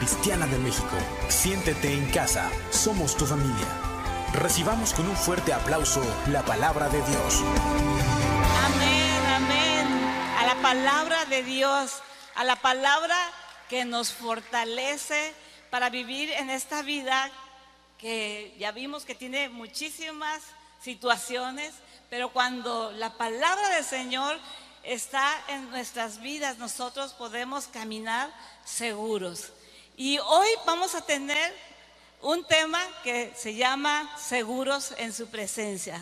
Cristiana de México. Siéntete en casa, somos tu familia. Recibamos con un fuerte aplauso la palabra de Dios. Amén, amén. A la palabra de Dios, a la palabra que nos fortalece para vivir en esta vida que ya vimos que tiene muchísimas situaciones, pero cuando la palabra del Señor está en nuestras vidas, nosotros podemos caminar seguros. Y hoy vamos a tener un tema que se llama seguros en su presencia.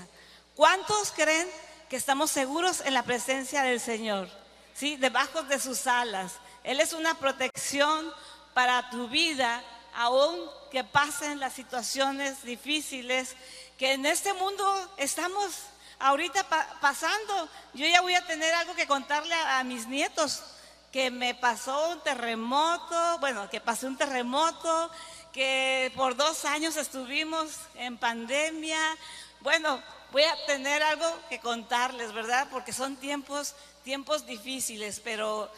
¿Cuántos creen que estamos seguros en la presencia del Señor? ¿Sí? Debajo de sus alas. Él es una protección para tu vida, aun que pasen las situaciones difíciles que en este mundo estamos ahorita pasando. Yo ya voy a tener algo que contarle a, mis nietos, que me pasó un terremoto, bueno, que pasó un terremoto, que por dos años estuvimos en pandemia. Bueno, voy a tener algo que contarles, ¿verdad? Porque son tiempos, tiempos difíciles, pero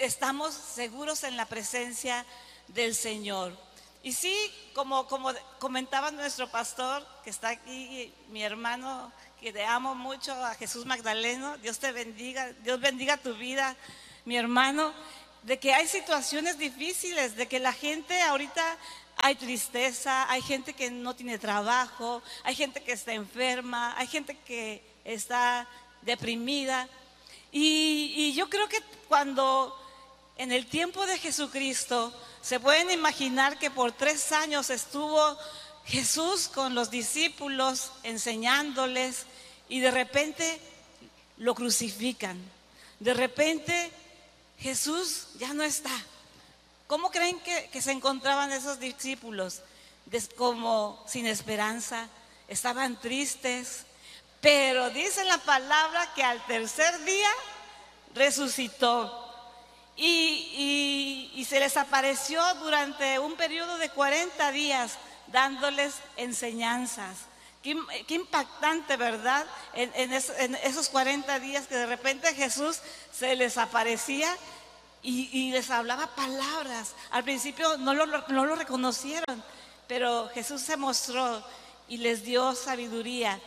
estamos seguros en la presencia del Señor. Y sí, como, como comentaba nuestro pastor, que está aquí, mi hermano que te amo mucho, a Jesús Magdaleno, Dios te bendiga, Dios bendiga tu vida, mi hermano, de que hay situaciones difíciles, de que la gente ahorita hay tristeza, hay gente que no tiene trabajo, hay gente que está enferma, hay gente que está deprimida. Y, y yo creo que cuando en el tiempo de Jesucristo, se pueden imaginar que por tres años estuvo Jesús con los discípulos enseñándoles y de repente lo crucifican. De repente Jesús ya no está. ¿Cómo creen que, se encontraban esos discípulos? como sin esperanza, estaban tristes, pero dice la palabra que al tercer día resucitó. Y, y, se les apareció durante un periodo de 40 días dándoles enseñanzas. Qué, impactante, ¿verdad? En, esos 40 días que de repente Jesús se les aparecía y, les hablaba palabras. Al principio no lo, no lo reconocieron, pero Jesús se mostró y les dio sabiduría.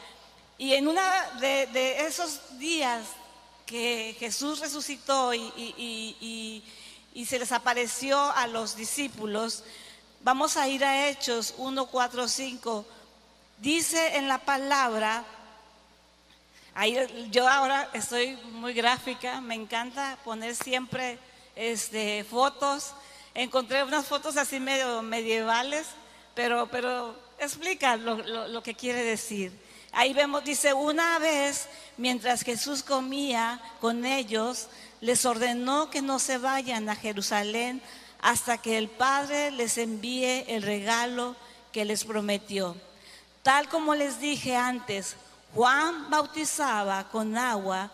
Y en uno de, esos días que Jesús resucitó y, y, se les apareció a los discípulos, Vamos a ir a Hechos 1, 4, 5. Dice en la palabra, ahí, yo ahora estoy muy gráfica, me encanta poner siempre este, fotos. Encontré unas fotos así medio medievales, pero, pero explica lo, lo que quiere decir. Ahí vemos, dice, una vez, mientras Jesús comía con ellos, les ordenó que no se vayan a Jerusalén hasta que el Padre les envíe el regalo que les prometió. Tal como les dije antes, Juan bautizaba con agua,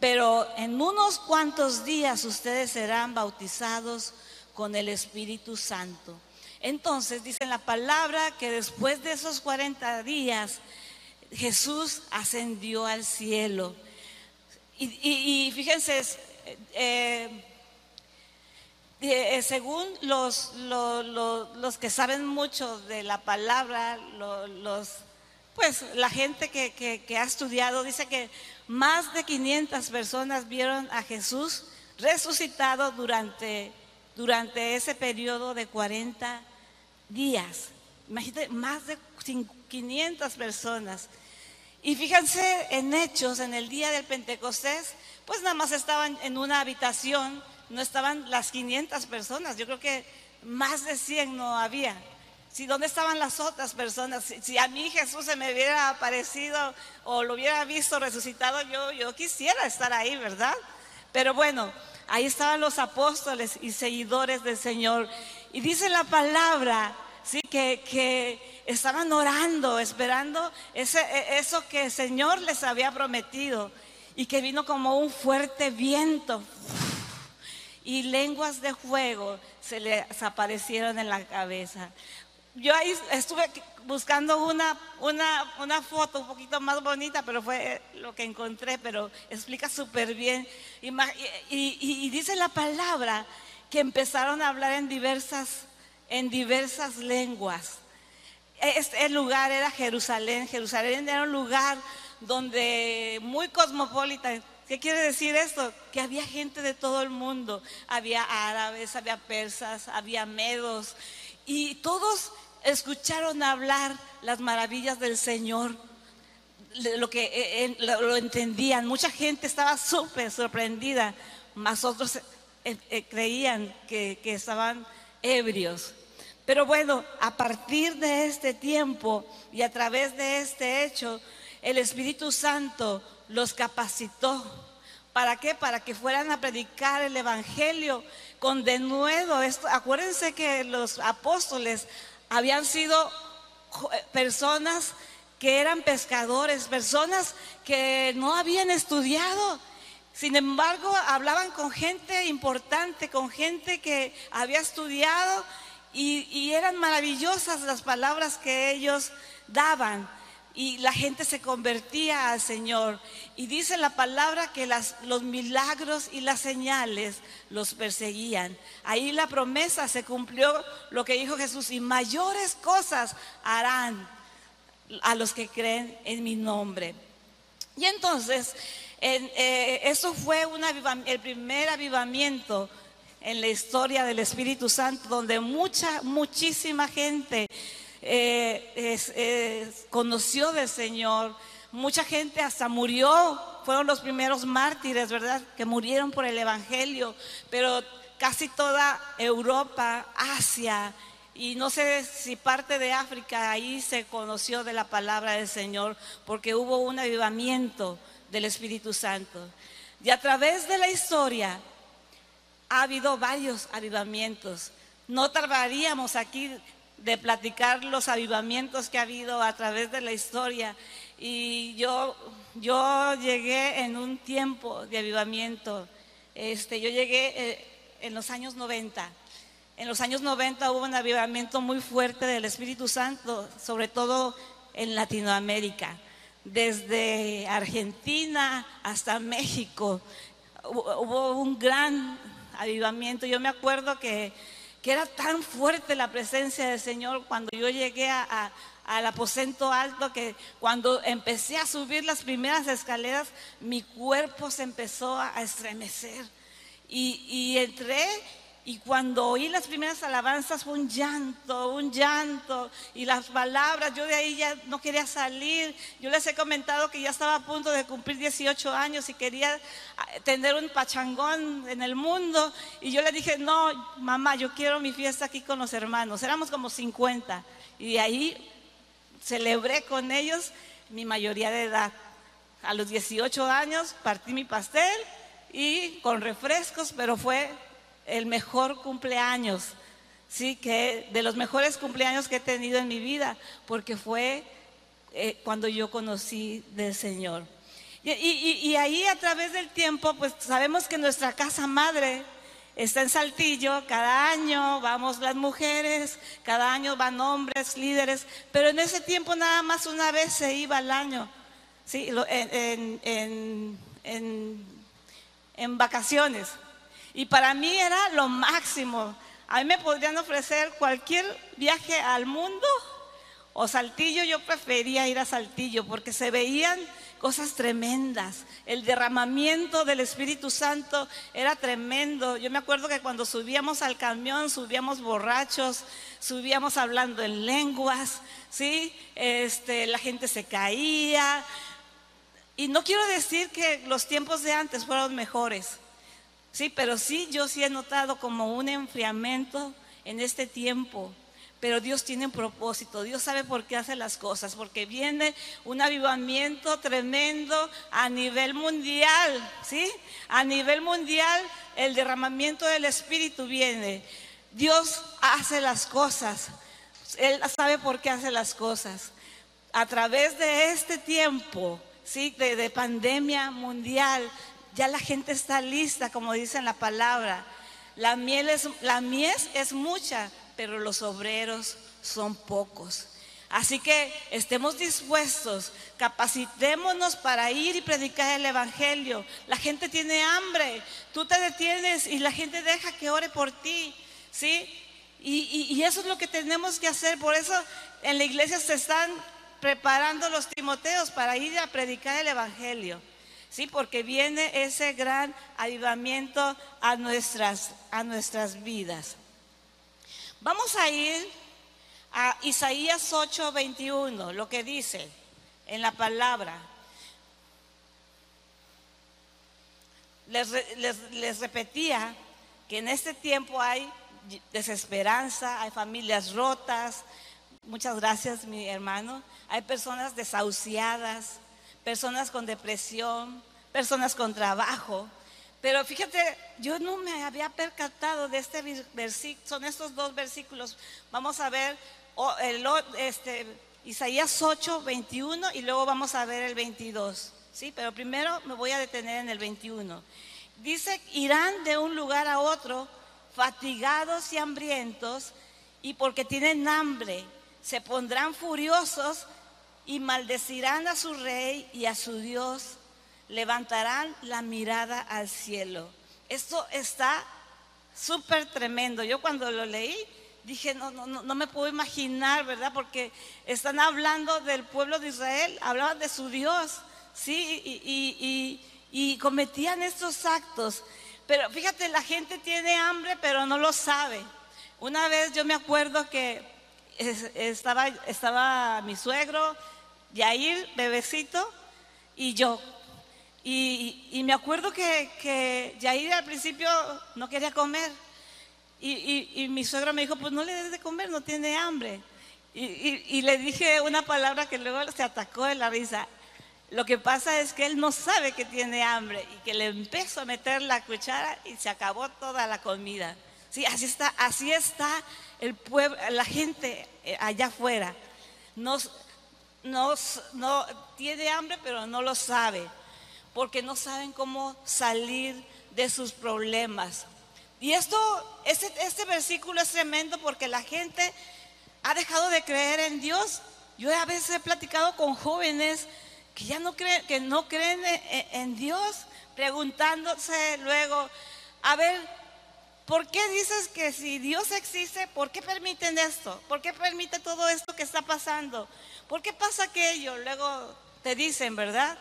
pero en unos cuantos días ustedes serán bautizados con el Espíritu Santo. Entonces dice la palabra que después de esos 40 días Jesús ascendió al cielo. Y, fíjense, eh, eh, según los, los, que saben mucho de la palabra, los, pues la gente que, ha estudiado dice que más de 500 personas vieron a Jesús resucitado durante, durante ese periodo de 40 días. Imagínate, más de 500 personas. Y fíjense en Hechos, en el día del Pentecostés, pues nada más estaban en una habitación no estaban las 500 personas, yo creo que más de 100 no había. Si dónde estaban las otras personas, si, a mí Jesús se me hubiera aparecido o lo hubiera visto resucitado, yo, yo quisiera estar ahí, ¿verdad? Pero bueno, ahí estaban los apóstoles y seguidores del Señor. Y dice la palabra, sí, que, que estaban orando, esperando ese, e, eso que el Señor les había prometido y que vino como un fuerte viento y lenguas de fuego se les aparecieron en la cabeza. Yo ahí estuve buscando una, una, una foto un poquito más bonita, pero fue lo que encontré, pero explica súper bien. Y, y, dice la palabra que empezaron a hablar en diversas, en diversas lenguas. Este lugar era Jerusalén. Jerusalén era un lugar donde muy cosmopolita. ¿Qué quiere decir esto? Que había gente de todo el mundo. Había árabes, había persas, había medos. Y todos escucharon hablar las maravillas del Señor. Lo que eh, eh, lo entendían. Mucha gente estaba súper sorprendida, mas otros eh, creían que, que estaban ebrios. Pero bueno, a partir de este tiempo y a través de este hecho, el Espíritu Santo los capacitó. ¿Para qué? Para que fueran a predicar el Evangelio con denuedo. Esto, acuérdense que los apóstoles habían sido eh, personas que eran pescadores, personas que no habían estudiado. Sin embargo, hablaban con gente importante, con gente que había estudiado y, y eran maravillosas las palabras que ellos daban y la gente se convertía al Señor. Y dice la palabra que las, los milagros y las señales los perseguían. Ahí la promesa se cumplió lo que dijo Jesús, y mayores cosas harán a los que creen en mi nombre. Y entonces, eh, eso fue el primer avivamiento en la historia del Espíritu Santo, donde mucha, muchísima gente eh, conoció del Señor. Mucha gente hasta murió, fueron los primeros mártires, ¿verdad? Que murieron por el Evangelio, pero casi toda Europa, Asia y no sé si parte de África ahí se conoció de la palabra del Señor, porque hubo un avivamiento del Espíritu Santo. Y a través de la historia ha habido varios avivamientos. No tardaríamos aquí de platicar los avivamientos que ha habido a través de la historia. Y yo, yo llegué en un tiempo de avivamiento. Este, yo llegué eh, en los años 90. En los años 90 hubo un avivamiento muy fuerte del Espíritu Santo, sobre todo en Latinoamérica, desde Argentina hasta México. Hubo un gran avivamiento. Yo me acuerdo que que era tan fuerte la presencia del Señor cuando yo llegué al aposento alto que cuando empecé a subir las primeras escaleras, mi cuerpo se empezó a estremecer. Y, y entré y cuando oí las primeras alabanzas fue un llanto, un llanto y las palabras, yo de ahí ya no quería salir. Yo les he comentado que ya estaba a punto de cumplir 18 años y quería ah, tener un pachangón en el mundo. Y yo le dije, no, mamá, yo quiero mi fiesta aquí con los hermanos. Éramos como 50 y de ahí celebré con ellos mi mayoría de edad. A los 18 años partí mi pastel y con refrescos, pero fue el mejor cumpleaños, sí, que de los mejores cumpleaños que he tenido en mi vida, porque fue eh, cuando yo conocí del Señor. Y, ahí a través del tiempo, pues sabemos que nuestra casa madre está en Saltillo, cada año vamos las mujeres, cada año van hombres, líderes, pero en ese tiempo nada más una vez se iba al año, ¿sí? en vacaciones. Y para mí era lo máximo. A mí me podrían ofrecer cualquier viaje al mundo o Saltillo, yo prefería ir a Saltillo porque se veían cosas tremendas. El derramamiento del Espíritu Santo era tremendo. Yo me acuerdo que cuando subíamos al camión, subíamos borrachos, subíamos hablando en lenguas, ¿sí? Este, la gente se caía. Y no quiero decir que los tiempos de antes fueron mejores. Sí, pero sí, yo sí he notado como un enfriamiento en este tiempo. Pero Dios tiene un propósito, Dios sabe por qué hace las cosas, porque viene un avivamiento tremendo a nivel mundial, ¿sí? A nivel mundial el derramamiento del Espíritu viene. Dios hace las cosas, Él sabe por qué hace las cosas. A través de este tiempo, ¿sí? De, de pandemia mundial, ya la gente está lista, como dice en la palabra. La miel es, la mies es mucha, pero los obreros son pocos. Así que estemos dispuestos, capacitémonos para ir y predicar el Evangelio. La gente tiene hambre, tú te detienes y la gente deja que ore por ti, ¿sí? Y, y eso es lo que tenemos que hacer. Por eso en la iglesia se están preparando los Timoteos para ir a predicar el Evangelio. Sí, porque viene ese gran avivamiento a nuestras, a nuestras vidas. Vamos a ir a Isaías 8, 21, lo que dice en la palabra. Les, les, repetía que en este tiempo hay desesperanza, hay familias rotas. Muchas gracias, mi hermano. Hay personas desahuciadas, personas con depresión, personas con trabajo. Pero fíjate, yo no me había percatado de este versículo, son estos dos versículos. Vamos a ver el, este, Isaías 8, 21 y luego vamos a ver el 22. ¿sí? Pero primero me voy a detener en el 21. Dice, irán de un lugar a otro fatigados y hambrientos y porque tienen hambre, se pondrán furiosos y maldecirán a su rey y a su Dios, levantarán la mirada al cielo. Esto está súper tremendo. Yo cuando lo leí dije, no, no, no me puedo imaginar, ¿verdad? Porque están hablando del pueblo de Israel, hablaban de su Dios, ¿sí? Y, y cometían estos actos. Pero fíjate, la gente tiene hambre, pero no lo sabe. Una vez yo me acuerdo que estaba, estaba mi suegro, Yair, bebecito, y yo. Y, me acuerdo que, que, Yair al principio no quería comer. Y, mi suegro me dijo, pues no le des de comer, no tiene hambre. Y, le dije una palabra que luego se atacó de la risa. Lo que pasa es que él no sabe que tiene hambre y que le empezó a meter la cuchara y se acabó toda la comida. Sí, así está, así está el pueblo, la gente eh, allá afuera. Nos, no, tiene hambre, pero no lo sabe, porque no saben cómo salir de sus problemas. Y esto, este, este versículo es tremendo porque la gente ha dejado de creer en Dios. Yo a veces he platicado con jóvenes que ya no creen, que no creen en Dios, preguntándose luego, a ver, ¿Por qué dices que si Dios existe, ¿por qué permiten esto? ¿Por qué permite todo esto que está pasando? ¿Por qué pasa aquello? Luego te dicen, ¿verdad?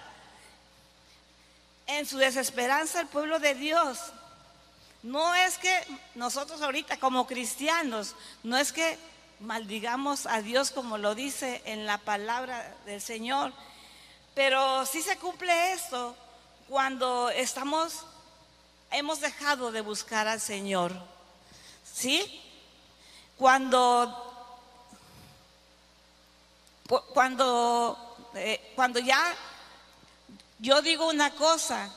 En su desesperanza el pueblo de Dios. No es que nosotros ahorita como cristianos, no es que maldigamos a Dios como lo dice en la palabra del Señor, pero sí se cumple esto cuando estamos hemos dejado de buscar al Señor. ¿Sí? Cuando cuando eh, cuando ya yo digo una cosa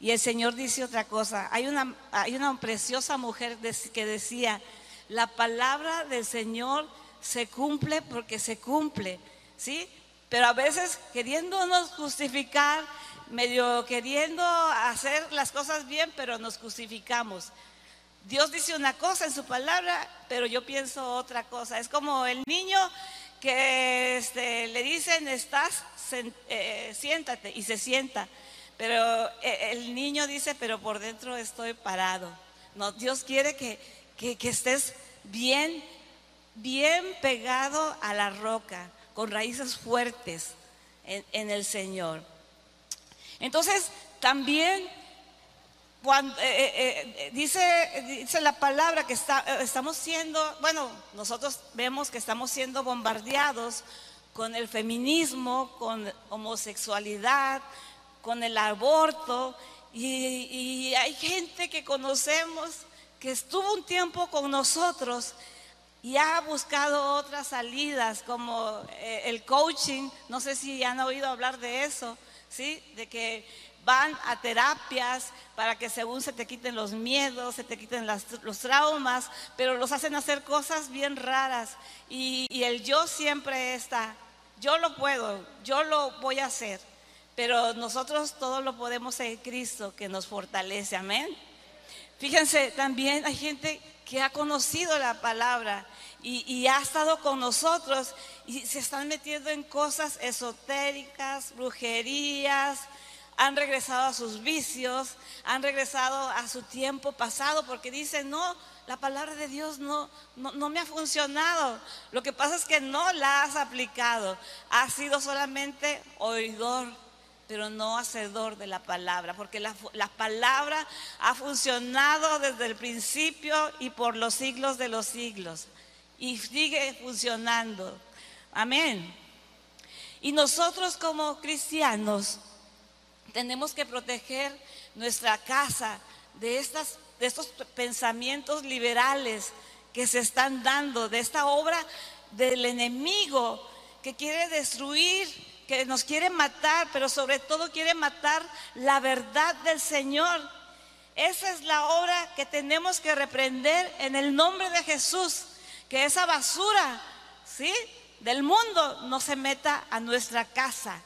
y el Señor dice otra cosa. Hay una, hay una preciosa mujer que decía, la palabra del Señor se cumple porque se cumple, ¿sí? Pero a veces queriéndonos justificar, medio queriendo hacer las cosas bien, pero nos justificamos. Dios dice una cosa en su palabra, pero yo pienso otra cosa. Es como el niño que este, le dicen, estás, eh, siéntate, y se sienta. Pero eh, el niño dice, pero por dentro estoy parado. No, Dios quiere que, que, estés bien, bien pegado a la roca, con raíces fuertes en el Señor. Entonces, también eh, eh, eh, dice, dice la palabra que estamos siendo, bueno, nosotros vemos que estamos siendo bombardeados con el feminismo, con homosexualidad, con el aborto, y, hay gente que conocemos que estuvo un tiempo con nosotros y ha buscado otras salidas como el coaching, no sé si han oído hablar de eso, ¿sí? De que van a terapias para que según se te quiten los miedos, se te quiten los traumas, pero los hacen hacer cosas bien raras. Y, y el yo siempre está, yo lo puedo, yo lo voy a hacer, pero nosotros todo lo podemos en Cristo que nos fortalece, amén. Fíjense, también hay gente que ha conocido la palabra y, ha estado con nosotros y se están metiendo en cosas esotéricas, brujerías, han regresado a sus vicios, han regresado a su tiempo pasado porque dicen, no, la palabra de Dios no, no, no, me ha funcionado. Lo que pasa es que no la has aplicado. Has sido solamente oidor, pero no hacedor de la palabra, porque la, la palabra ha funcionado desde el principio y por los siglos de los siglos y sigue funcionando. Amén. Y nosotros como cristianos tenemos que proteger nuestra casa de, estas, de estos pensamientos liberales que se están dando, de esta obra del enemigo que quiere destruir, que nos quiere matar, pero sobre todo quiere matar la verdad del Señor. Esa es la obra que tenemos que reprender en el nombre de Jesús que esa basura, ¿sí? Del mundo no se meta a nuestra casa.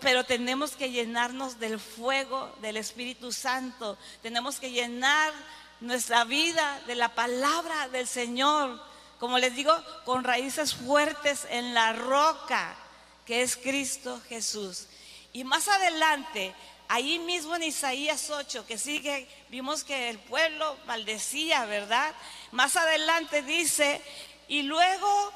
Pero tenemos que llenarnos del fuego del Espíritu Santo. Tenemos que llenar nuestra vida de la palabra del Señor. Como les digo, con raíces fuertes en la roca, que es Cristo Jesús. Y más adelante, ahí mismo en Isaías 8, que sigue, vimos que el pueblo maldecía, ¿verdad? Más adelante dice, y luego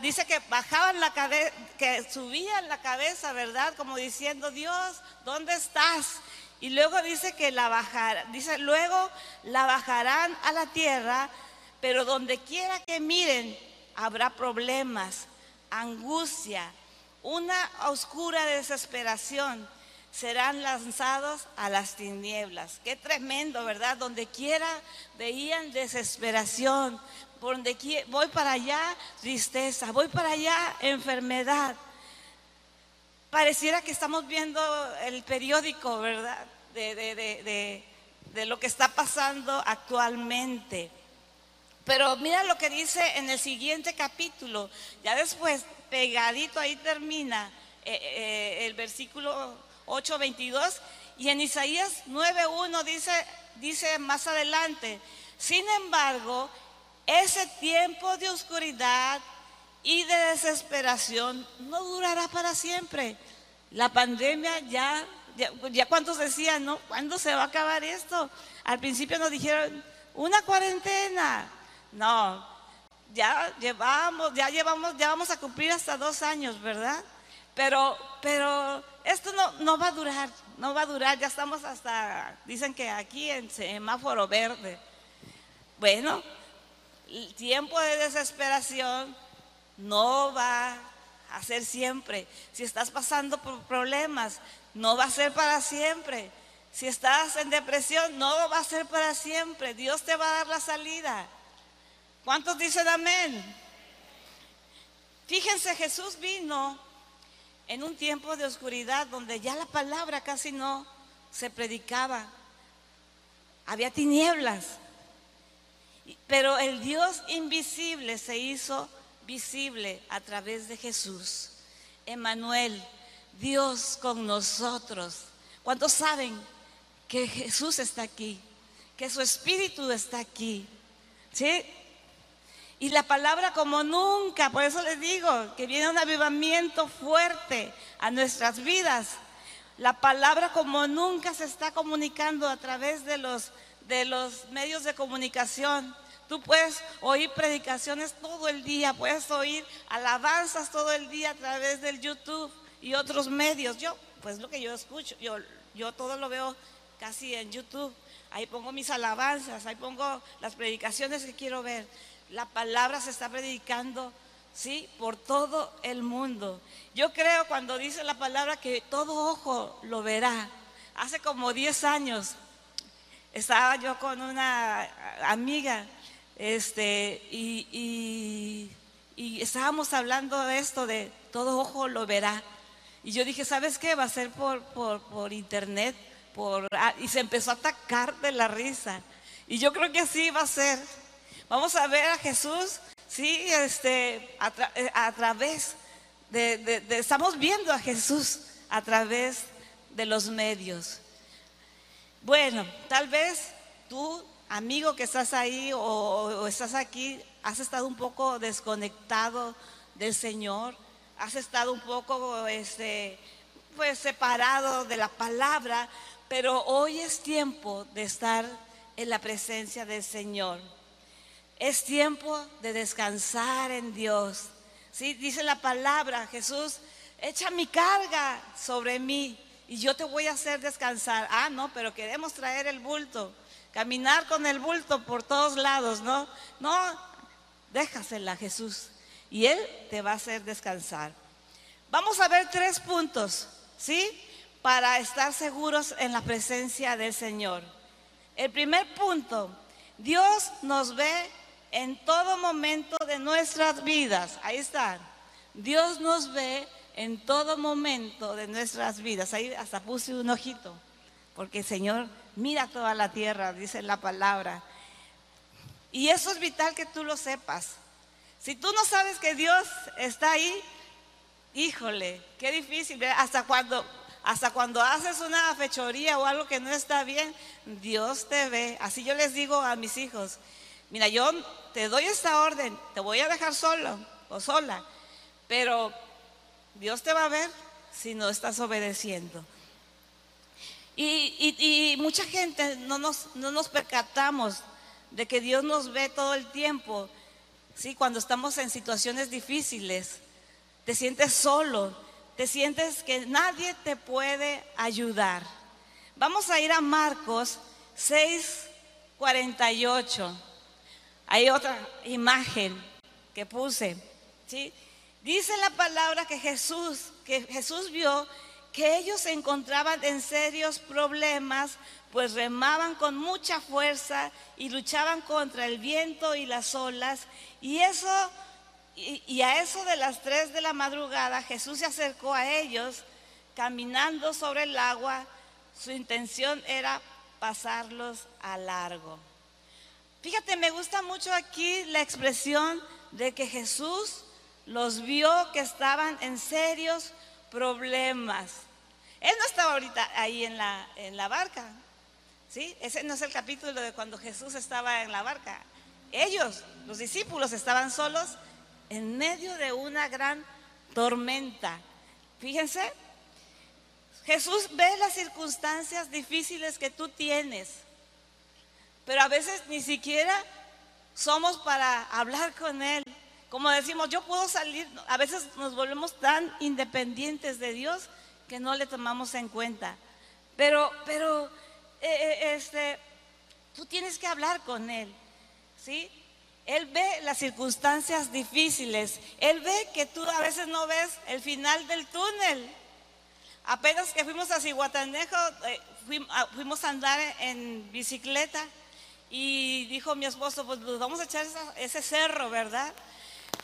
dice que bajaban la cabeza, que subían la cabeza, ¿verdad? Como diciendo, Dios, ¿dónde estás? Y luego dice que la bajarán, dice, luego la bajarán a la tierra, pero donde quiera que miren, habrá problemas, angustia, una oscura desesperación serán lanzados a las tinieblas. Qué tremendo, ¿verdad? Donde quiera veían desesperación, por donde voy para allá tristeza, voy para allá enfermedad. Pareciera que estamos viendo el periódico, ¿verdad? De, de, de lo que está pasando actualmente. Pero mira lo que dice en el siguiente capítulo, ya después, pegadito ahí termina eh, eh, el versículo 8:22 y en Isaías 9:1 dice, dice más adelante, sin embargo, ese tiempo de oscuridad y de desesperación no durará para siempre. La pandemia ya, ya, ya cuántos decían, ¿no? ¿Cuándo se va a acabar esto? Al principio nos dijeron, una cuarentena. No, ya llevamos, ya llevamos, ya vamos a cumplir hasta dos años, ¿verdad? Pero, pero esto no, no va a durar, no va a durar, ya estamos hasta, dicen que aquí en semáforo verde. Bueno, el tiempo de desesperación no va a ser siempre. Si estás pasando por problemas, no va a ser para siempre. Si estás en depresión, no va a ser para siempre. Dios te va a dar la salida. ¿Cuántos dicen amén? Fíjense, Jesús vino en un tiempo de oscuridad donde ya la palabra casi no se predicaba. Había tinieblas. Pero el Dios invisible se hizo visible a través de Jesús. Emanuel, Dios con nosotros. ¿Cuántos saben que Jesús está aquí? Que su espíritu está aquí. ¿Sí? Y la palabra como nunca, por eso les digo que viene un avivamiento fuerte a nuestras vidas. La palabra como nunca se está comunicando a través de los, de los medios de comunicación. Tú puedes oír predicaciones todo el día, puedes oír alabanzas todo el día a través del YouTube y otros medios. Yo, pues lo que yo escucho, yo, yo todo lo veo casi en YouTube. Ahí pongo mis alabanzas, ahí pongo las predicaciones que quiero ver. La palabra se está predicando, ¿sí? Por todo el mundo. Yo creo cuando dice la palabra que todo ojo lo verá. Hace como 10 años estaba yo con una amiga este, y, estábamos hablando de esto, de todo ojo lo verá. Y yo dije, ¿sabes qué? Va a ser por, por, por internet. Por, ah", y se empezó a atacar de la risa. Y yo creo que así va a ser. Vamos a ver a Jesús, sí, este, a, eh, través de, estamos viendo a Jesús a través de los medios. Bueno, tal vez tú amigo que estás ahí o, o estás aquí, has estado un poco desconectado del Señor, has estado un poco este, pues, separado de la palabra, pero hoy es tiempo de estar en la presencia del Señor. Es tiempo de descansar en Dios. ¿Sí? Dice la palabra, Jesús, echa mi carga sobre mí y yo te voy a hacer descansar. Ah, no, pero queremos traer el bulto, caminar con el bulto por todos lados, ¿no? No, déjasela Jesús y Él te va a hacer descansar. Vamos a ver tres puntos, ¿sí? Para estar seguros en la presencia del Señor. El primer punto, Dios nos ve en todo momento de nuestras vidas. Ahí está. Dios nos ve en todo momento de nuestras vidas. Ahí hasta puse un ojito, porque el Señor mira toda la tierra, dice la palabra. Y eso es vital que tú lo sepas. Si tú no sabes que Dios está ahí, híjole, qué difícil. Hasta cuando, hasta cuando haces una fechoría o algo que no está bien, Dios te ve. Así yo les digo a mis hijos, mira, yo te doy esta orden, te voy a dejar solo o sola, pero Dios te va a ver si no estás obedeciendo. Y, mucha gente no nos, no nos percatamos de que Dios nos ve todo el tiempo. ¿sí? Cuando estamos en situaciones difíciles, te sientes solo, te sientes que nadie te puede ayudar. Vamos a ir a Marcos 6, 48. Hay otra imagen que puse, ¿sí? Dice la palabra que Jesús, que Jesús vio que ellos se encontraban en serios problemas, pues remaban con mucha fuerza y luchaban contra el viento y las olas. Y eso, y, a eso de las tres de la madrugada, Jesús se acercó a ellos caminando sobre el agua. Su intención era pasarlos a largo. Fíjate, me gusta mucho aquí la expresión de que Jesús los vio que estaban en serios problemas. Él no estaba ahorita ahí en la, en la barca, ¿sí? Ese no es el capítulo de cuando Jesús estaba en la barca. Ellos, los discípulos, estaban solos en medio de una gran tormenta. Fíjense, Jesús ve las circunstancias difíciles que tú tienes, pero a veces ni siquiera somos para hablar con Él. Como decimos, yo puedo salir, a veces nos volvemos tan independientes de Dios que no le tomamos en cuenta. Pero, pero, eh, eh, este, tú tienes que hablar con Él, ¿sí? Él ve las circunstancias difíciles. Él ve que tú a veces no ves el final del túnel. Apenas que fuimos a Cihuatanejo, eh, fuimos a andar en bicicleta y dijo mi esposo, pues nos vamos a echar ese cerro, ¿verdad?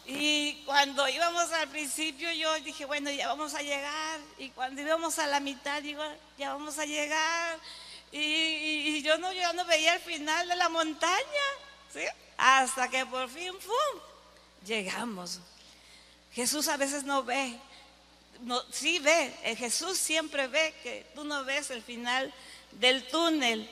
Y cuando íbamos al principio yo dije, bueno, ya vamos a llegar. Y cuando íbamos a la mitad, digo, ya vamos a llegar. Y, yo, no, yo no veía el final de la montaña, ¿sí? Hasta que por fin, ¡pum! Llegamos. Jesús a veces no ve. No, sí ve, Jesús siempre ve que tú no ves el final del túnel.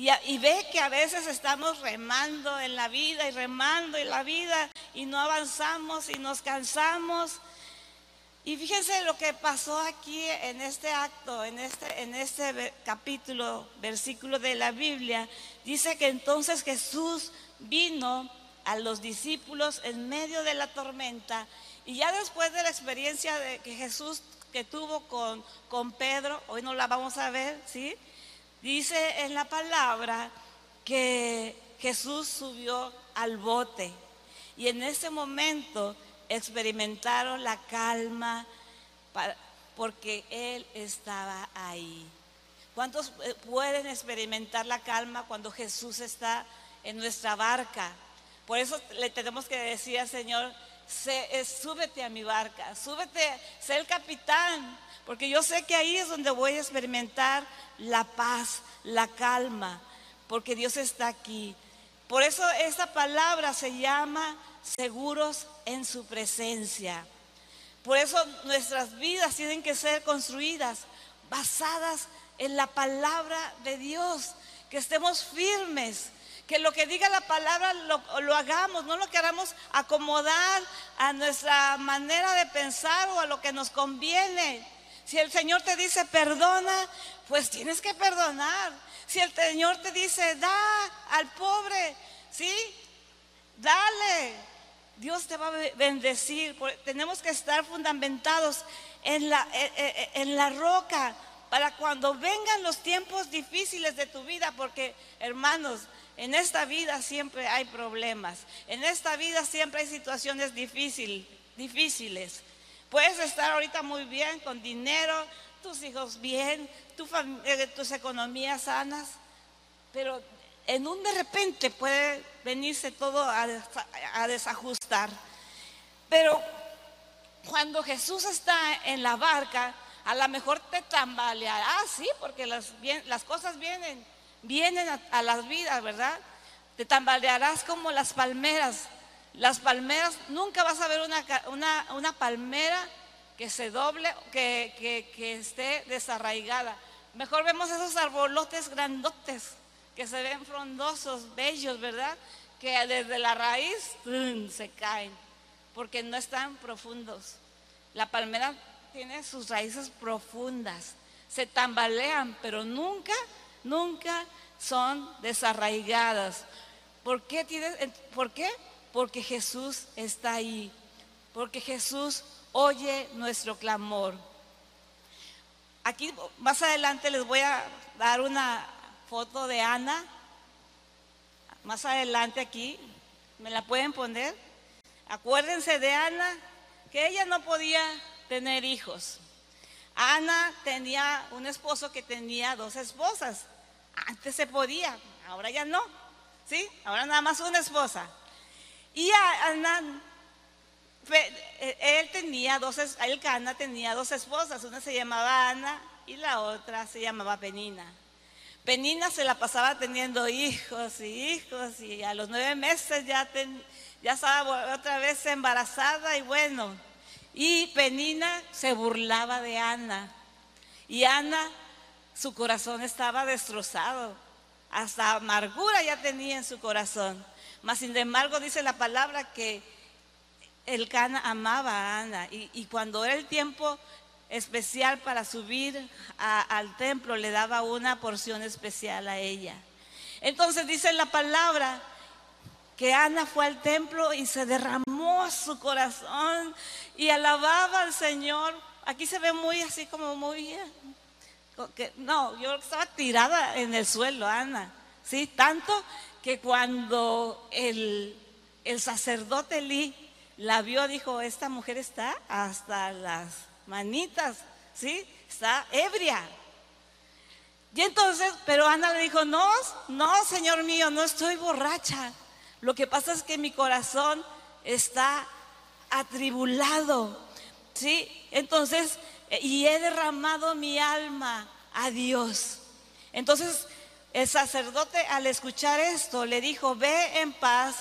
Y, ve que a veces estamos remando en la vida y remando en la vida y no avanzamos y nos cansamos. Y fíjense lo que pasó aquí en este acto, en este, en este capítulo, versículo de la Biblia. Dice que entonces Jesús vino a los discípulos en medio de la tormenta y ya después de la experiencia que Jesús que tuvo con, con Pedro, hoy no la vamos a ver, ¿sí? Dice en la palabra que Jesús subió al bote y en ese momento experimentaron la calma porque Él estaba ahí. ¿Cuántos eh, pueden experimentar la calma cuando Jesús está en nuestra barca? Por eso le tenemos que decir al Señor, eh, súbete a mi barca, súbete, sé el capitán, porque yo sé que ahí es donde voy a experimentar la paz, la calma, porque Dios está aquí. Por eso esta palabra se llama seguros en su presencia. Por eso nuestras vidas tienen que ser construidas basadas en la palabra de Dios. que estemos firmes, que lo que diga la palabra lo, hagamos, no lo queramos acomodar a nuestra manera de pensar o a lo que nos conviene. Si el Señor te dice perdona, pues tienes que perdonar. Si el Señor te dice da al pobre, ¿sí? Dale. Dios te va a bendecir. Tenemos que estar fundamentados en la, eh, eh, en la roca para cuando vengan los tiempos difíciles de tu vida, porque hermanos, en esta vida siempre hay problemas, en esta vida siempre hay situaciones difícil, difíciles. Puedes estar ahorita muy bien con dinero, tus hijos bien, eh, tus economías sanas, pero en un de repente puede venirse todo a, a desajustar. Pero cuando Jesús está en la barca, a lo mejor te tambaleará, sí, porque las, las cosas vienen, vienen a, las vidas, ¿verdad? Te tambalearás como las palmeras. Las palmeras, nunca vas a ver una, una, palmera que se doble, que, que, esté desarraigada. Mejor vemos esos arbolotes grandotes que se ven frondosos, bellos, ¿verdad? Que desde la raíz se caen, porque no están profundos. La palmera tiene sus raíces profundas, se tambalean, pero nunca, nunca son desarraigadas. ¿Por qué, ¿Por qué? Porque Jesús está ahí, porque Jesús oye nuestro clamor. Aquí más adelante les voy a dar una foto de Ana. Más adelante aquí, ¿me la pueden poner? Acuérdense de Ana, que ella no podía tener hijos. Ana tenía un esposo que tenía dos esposas. Antes se podía, ahora ya no. ¿Sí? Ahora nada más una esposa. Y Ana, él tenía dos, él Cana tenía dos esposas. Una se llamaba Ana y la otra se llamaba Penina. Penina se la pasaba teniendo hijos y hijos y a los nueve meses ya, ya estaba otra vez embarazada y bueno, y Penina se burlaba de Ana. Y Ana, su corazón estaba destrozado. Hasta amargura ya tenía en su corazón. Mas sin embargo dice la palabra que el Cana amaba a Ana. Y, cuando era el tiempo especial para subir al templo, le daba una porción especial a ella. Entonces dice la palabra que Ana fue al templo y se derramó su corazón y alababa al Señor. Aquí se ve muy así como muy... no, yo estaba tirada en el suelo, Ana. ¿sí? Tanto que cuando el, el sacerdote Lee la vio, dijo, esta mujer está hasta las manitas, ¿sí? Está ebria. Y entonces, pero Ana le dijo, no, no, Señor mío, no estoy borracha. Lo que pasa es que mi corazón está atribulado. ¿Sí? Entonces, y he derramado mi alma a Dios. Entonces, el sacerdote al escuchar esto le dijo, ve en paz,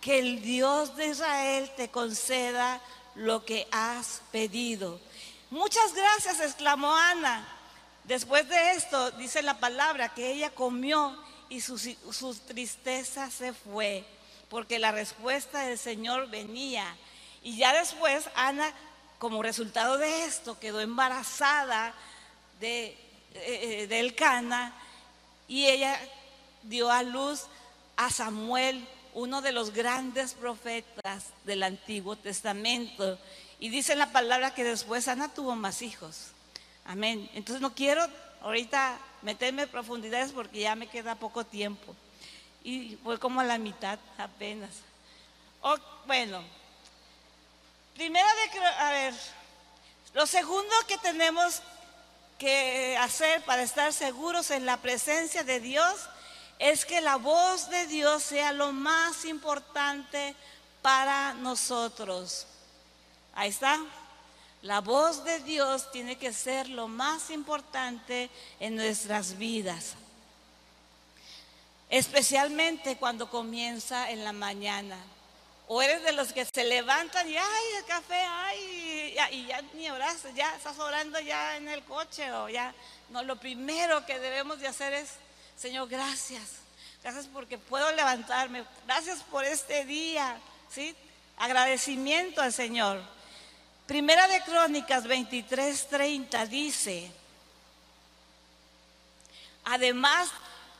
que el Dios de Israel te conceda lo que has pedido. Muchas gracias, exclamó Ana. Después de esto, dice la palabra, que ella comió y su, tristeza se fue, porque la respuesta del Señor venía. Y ya después Ana, como resultado de esto, quedó embarazada de, eh, del Cana y ella dio a luz a Samuel, uno de los grandes profetas del Antiguo Testamento. Y dice la palabra que después Ana tuvo más hijos. Amén. Entonces no quiero ahorita meterme en profundidades porque ya me queda poco tiempo. Y fue como a la mitad apenas. bueno, primero de a ver, lo segundo que tenemos que hacer para estar seguros en la presencia de Dios es que la voz de Dios sea lo más importante para nosotros. Ahí está. La voz de Dios tiene que ser lo más importante en nuestras vidas. Especialmente cuando comienza en la mañana. O eres de los que se levantan y, ay, el café, ay, y ya ni oraste, ya estás orando ya en el coche o ya. No, lo primero que debemos de hacer es Señor, gracias. Gracias porque puedo levantarme. Gracias por este día. ¿sí? Agradecimiento al Señor. Primera de Crónicas 23:30 dice, además,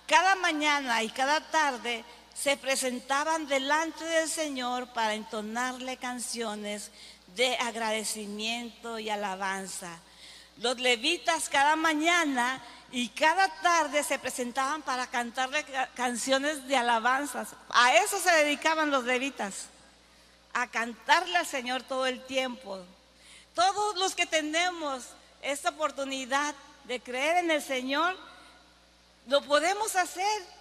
cada mañana y cada tarde se presentaban delante del Señor para entonarle canciones de agradecimiento y alabanza. Los levitas cada mañana y cada tarde se presentaban para cantarle canciones de alabanzas. A eso se dedicaban los levitas, a cantarle al Señor todo el tiempo. Todos los que tenemos esta oportunidad de creer en el Señor, lo podemos hacer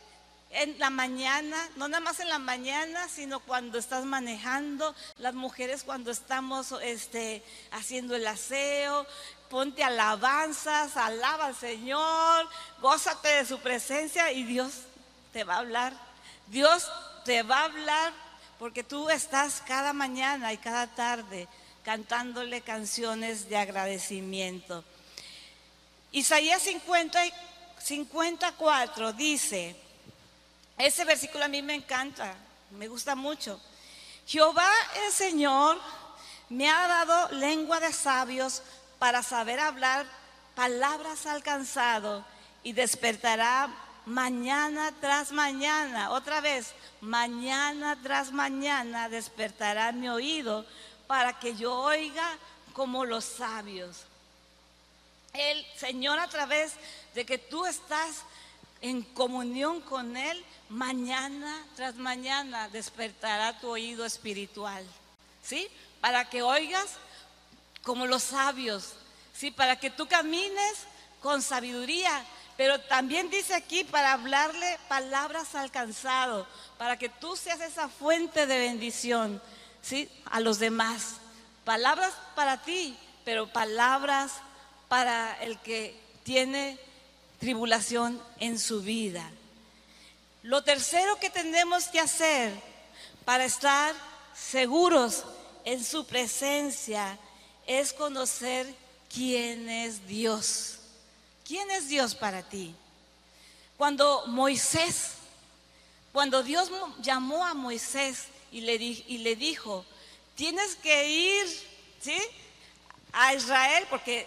en la mañana, no nada más en la mañana, sino cuando estás manejando, las mujeres cuando estamos este, haciendo el aseo, ponte alabanzas, alaba al Señor, gózate de su presencia y Dios te va a hablar. Dios te va a hablar porque tú estás cada mañana y cada tarde cantándole canciones de agradecimiento. Isaías 50, 54 dice, ese versículo a mí me encanta, me gusta mucho. Jehová el Señor me ha dado lengua de sabios para saber hablar palabras alcanzado y despertará mañana tras mañana, otra vez, mañana tras mañana despertará mi oído para que yo oiga como los sabios. El Señor a través de que tú estás en comunión con Él, mañana tras mañana despertará tu oído espiritual, ¿sí? Para que oigas como los sabios, ¿sí? Para que tú camines con sabiduría, pero también dice aquí para hablarle palabras alcanzado, para que tú seas esa fuente de bendición, ¿sí? A los demás. Palabras para ti, pero palabras para el que tiene tribulación en su vida. Lo tercero que tenemos que hacer para estar seguros en su presencia es conocer quién es Dios. ¿Quién es Dios para ti? Cuando Moisés, cuando Dios llamó a Moisés y le, y le dijo, tienes que ir, ¿sí? A Israel, porque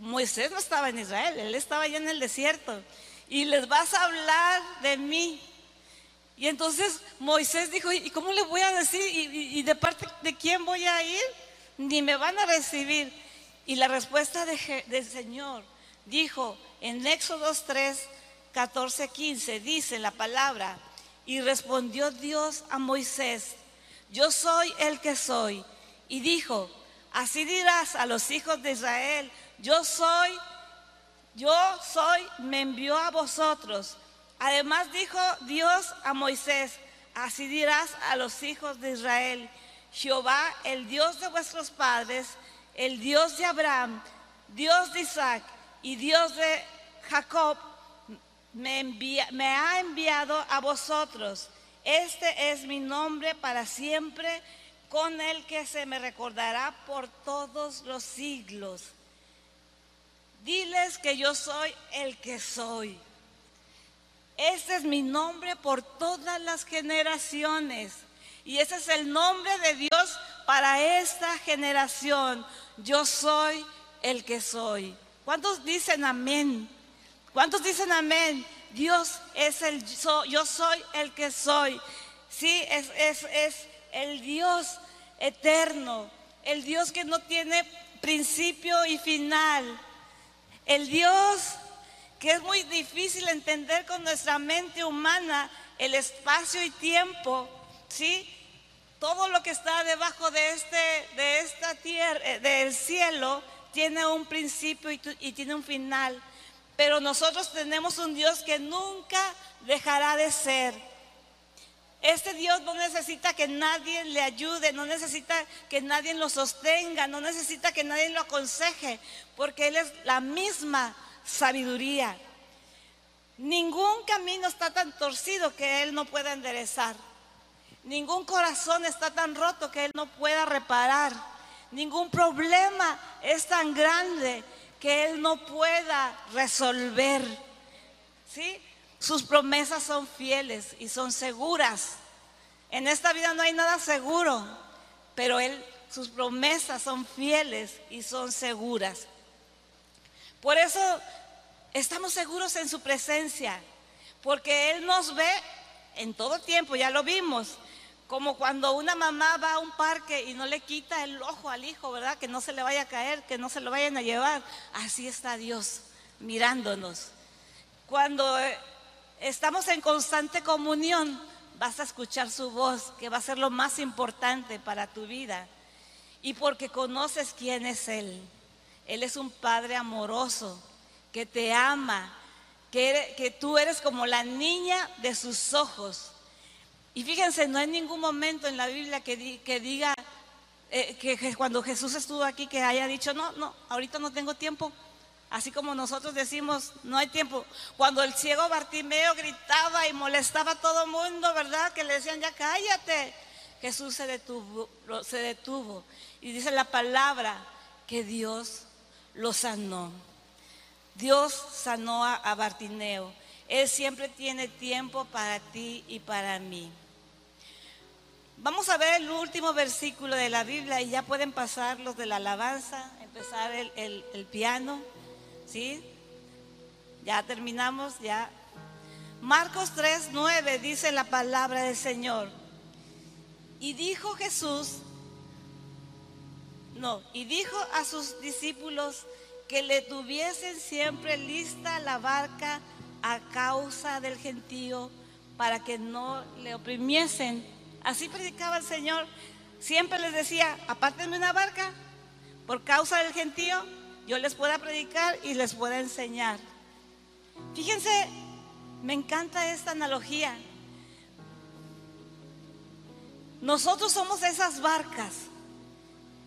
Moisés no estaba en Israel, él estaba allá en el desierto. Y les vas a hablar de mí. Y entonces Moisés dijo, ¿y cómo le voy a decir? ¿Y, de parte de quién voy a ir? Ni me van a recibir. Y la respuesta del Señor dijo en Éxodo 3, 14, 15, dice la palabra, y respondió Dios a Moisés, yo soy el que soy. Y dijo, así dirás a los hijos de Israel, yo soy, yo soy, me envió a vosotros. Además dijo Dios a Moisés, así dirás a los hijos de Israel, Jehová, el Dios de vuestros padres, el Dios de Abraham, Dios de Isaac y Dios de Jacob, me, ha enviado a vosotros. Este es mi nombre para siempre, con el que se me recordará por todos los siglos. Diles que yo soy el que soy. Este es mi nombre por todas las generaciones. Y ese es el nombre de Dios para esta generación. Yo soy el que soy. ¿Cuántos dicen amén? ¿Cuántos dicen amén? Dios es el yo soy el que soy. Sí, es, es, es el Dios eterno, el Dios que no tiene principio y final. El Dios que es muy difícil entender con nuestra mente humana, el espacio y tiempo, ¿sí? Todo lo que está debajo de, este, de esta tierra, eh, del cielo, tiene un principio y, y tiene un final. Pero nosotros tenemos un Dios que nunca dejará de ser. Este Dios no necesita que nadie le ayude, no necesita que nadie lo sostenga, no necesita que nadie lo aconseje, porque Él es la misma sabiduría. Ningún camino está tan torcido que Él no pueda enderezar. Ningún corazón está tan roto que Él no pueda reparar. Ningún problema es tan grande que Él no pueda resolver. ¿Sí? Sus promesas son fieles y son seguras. En esta vida no hay nada seguro, pero Él, sus promesas son fieles y son seguras. Por eso estamos seguros en su presencia, porque Él nos ve en todo tiempo, ya lo vimos, como cuando una mamá va a un parque y no le quita el ojo al hijo, ¿verdad? Que no se le vaya a caer, que no se lo vayan a llevar. Así está Dios mirándonos. Cuando estamos en constante comunión, vas a escuchar su voz, que va a ser lo más importante para tu vida. Y porque conoces quién es Él. Él es un Padre amoroso, que te ama, que, que tú eres como la niña de sus ojos. Y fíjense, no hay ningún momento en la Biblia que, que diga eh, que, cuando Jesús estuvo aquí que haya dicho, no, no, ahorita no tengo tiempo. Así como nosotros decimos, no hay tiempo. Cuando el ciego Bartimeo gritaba y molestaba a todo mundo, ¿verdad? Que le decían, ya cállate. Jesús se detuvo, se detuvo. Y dice la palabra que Dios lo sanó. Dios sanó a Bartimeo. Él siempre tiene tiempo para ti y para mí. Vamos a ver el último versículo de la Biblia y ya pueden pasar los de la alabanza, empezar el, piano, ¿sí? Ya terminamos, ya. Marcos 3, 9 dice la palabra del Señor. Y dijo Jesús, no, y dijo a sus discípulos que le tuviesen siempre lista la barca a causa del gentío para que no le oprimiesen Así predicaba el Señor. Siempre les decía, apártenme una barca, por causa del gentío, yo les pueda predicar y les pueda enseñar. Fíjense, me encanta esta analogía. Nosotros somos esas barcas,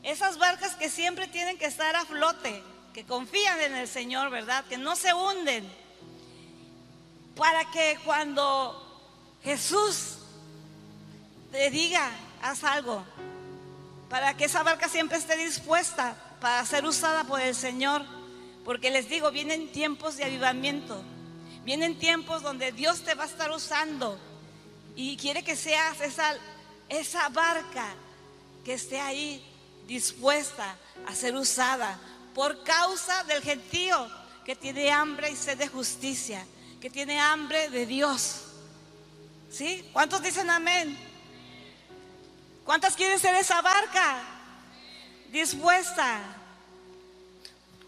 esas barcas que siempre tienen que estar a flote, que confían en el Señor, ¿verdad? Que no se hunden, para que cuando Jesús te diga, haz algo, para que esa barca siempre esté dispuesta para ser usada por el Señor. Porque les digo, vienen tiempos de avivamiento, vienen tiempos donde Dios te va a estar usando y quiere que seas esa, esa barca que esté ahí dispuesta a ser usada por causa del gentío que tiene hambre y sed de justicia, que tiene hambre de Dios. ¿Sí? ¿Cuántos dicen amén? ¿Cuántas quieren ser esa barca? Dispuesta.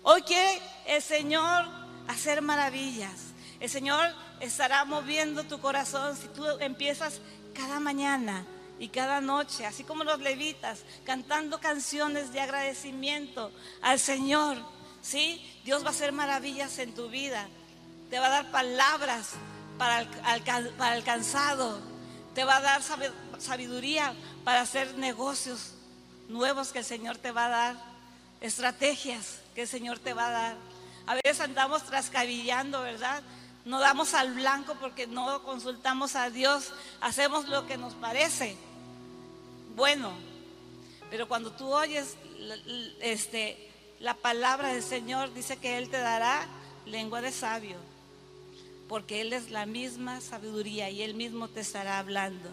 Hoy quiere el Señor hacer maravillas. El Señor estará moviendo tu corazón si tú empiezas cada mañana y cada noche, así como los levitas, cantando canciones de agradecimiento al Señor. ¿Sí? Dios va a hacer maravillas en tu vida. Te va a dar palabras para el, cansado. Te va a dar sabiduría para hacer negocios nuevos que el Señor te va a dar, estrategias que el Señor te va a dar. A veces andamos trascabillando, ¿verdad? No damos al blanco porque no consultamos a Dios, hacemos lo que nos parece bueno. Pero cuando tú oyes este, la palabra del Señor, dice que Él te dará lengua de sabio, porque Él es la misma sabiduría y Él mismo te estará hablando.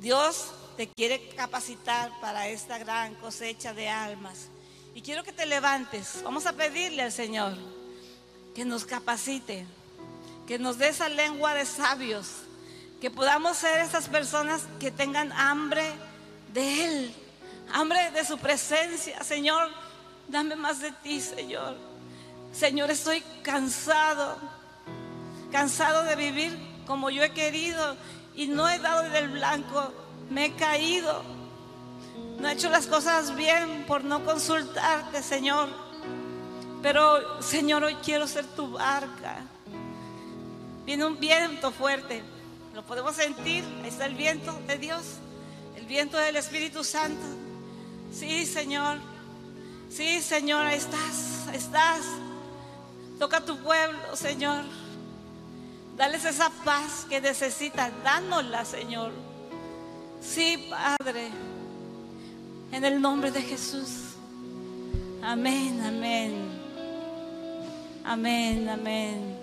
Dios te quiere capacitar para esta gran cosecha de almas. Y quiero que te levantes. Vamos a pedirle al Señor que nos capacite, que nos dé esa lengua de sabios, que podamos ser esas personas que tengan hambre de Él, hambre de su presencia. Señor, dame más de ti, Señor. Señor, estoy cansado, cansado de vivir como yo he querido y no he dado del blanco, me he caído. No he hecho las cosas bien por no consultarte, Señor. Pero, Señor, hoy quiero ser tu barca. Viene un viento fuerte, lo podemos sentir. Ahí está el viento de Dios, el viento del Espíritu Santo. Sí, Señor. Sí, Señor, ahí estás, ahí estás. Toca tu pueblo, Señor. Dales esa paz que necesitan. Dánosla, Señor. Sí, Padre. En el nombre de Jesús. Amén, amén. Amén, amén.